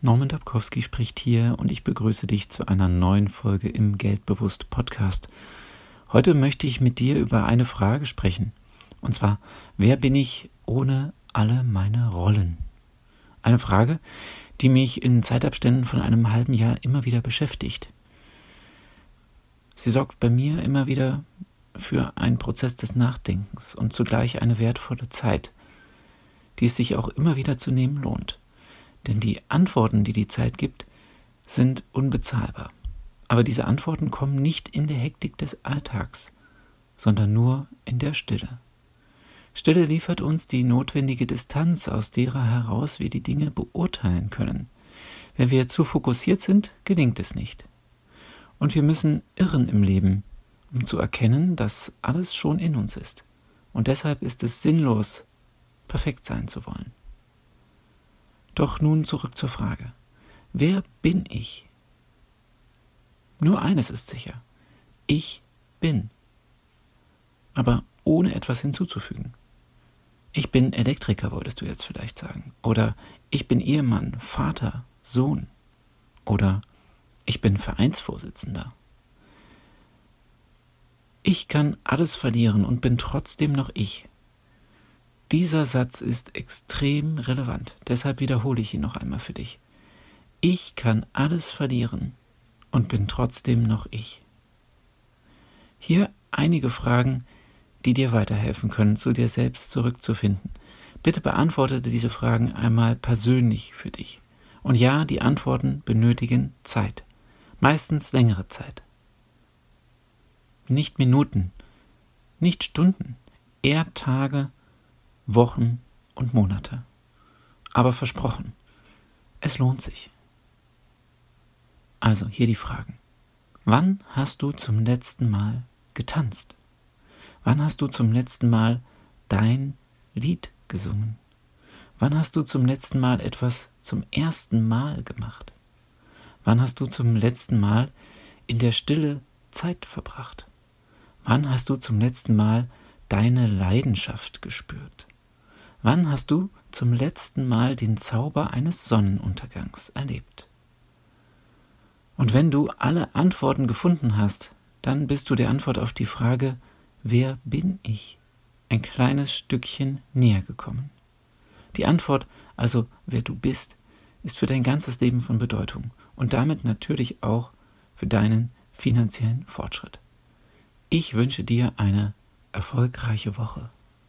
Norman Dabkowski spricht hier und ich begrüße dich zu einer neuen Folge im Geldbewusst Podcast. Heute möchte ich mit dir über eine Frage sprechen. Und zwar, wer bin ich ohne alle meine Rollen? Eine Frage, die mich in Zeitabständen von einem halben Jahr immer wieder beschäftigt. Sie sorgt bei mir immer wieder für einen Prozess des Nachdenkens und zugleich eine wertvolle Zeit, die es sich auch immer wieder zu nehmen lohnt. Denn die Antworten, die die Zeit gibt, sind unbezahlbar. Aber diese Antworten kommen nicht in der Hektik des Alltags, sondern nur in der Stille. Stille liefert uns die notwendige Distanz, aus derer heraus wir die Dinge beurteilen können. Wenn wir zu fokussiert sind, gelingt es nicht. Und wir müssen irren im Leben, um zu erkennen, dass alles schon in uns ist. Und deshalb ist es sinnlos, perfekt sein zu wollen. Doch nun zurück zur Frage. Wer bin ich? Nur eines ist sicher. Ich bin. Aber ohne etwas hinzuzufügen. Ich bin Elektriker, wolltest du jetzt vielleicht sagen. Oder ich bin Ehemann, Vater, Sohn. Oder ich bin Vereinsvorsitzender. Ich kann alles verlieren und bin trotzdem noch ich. Dieser Satz ist extrem relevant, deshalb wiederhole ich ihn noch einmal für dich. Ich kann alles verlieren und bin trotzdem noch ich. Hier einige Fragen, die dir weiterhelfen können, zu dir selbst zurückzufinden. Bitte beantworte diese Fragen einmal persönlich für dich. Und ja, die Antworten benötigen Zeit, meistens längere Zeit. Nicht Minuten, nicht Stunden, eher Tage Wochen und Monate. Aber versprochen, es lohnt sich. Also hier die Fragen. Wann hast du zum letzten Mal getanzt? Wann hast du zum letzten Mal dein Lied gesungen? Wann hast du zum letzten Mal etwas zum ersten Mal gemacht? Wann hast du zum letzten Mal in der Stille Zeit verbracht? Wann hast du zum letzten Mal deine Leidenschaft gespürt? Wann hast du zum letzten Mal den Zauber eines Sonnenuntergangs erlebt? Und wenn du alle Antworten gefunden hast, dann bist du der Antwort auf die Frage, wer bin ich? Ein kleines Stückchen näher gekommen. Die Antwort, also wer du bist, ist für dein ganzes Leben von Bedeutung und damit natürlich auch für deinen finanziellen Fortschritt. Ich wünsche dir eine erfolgreiche Woche.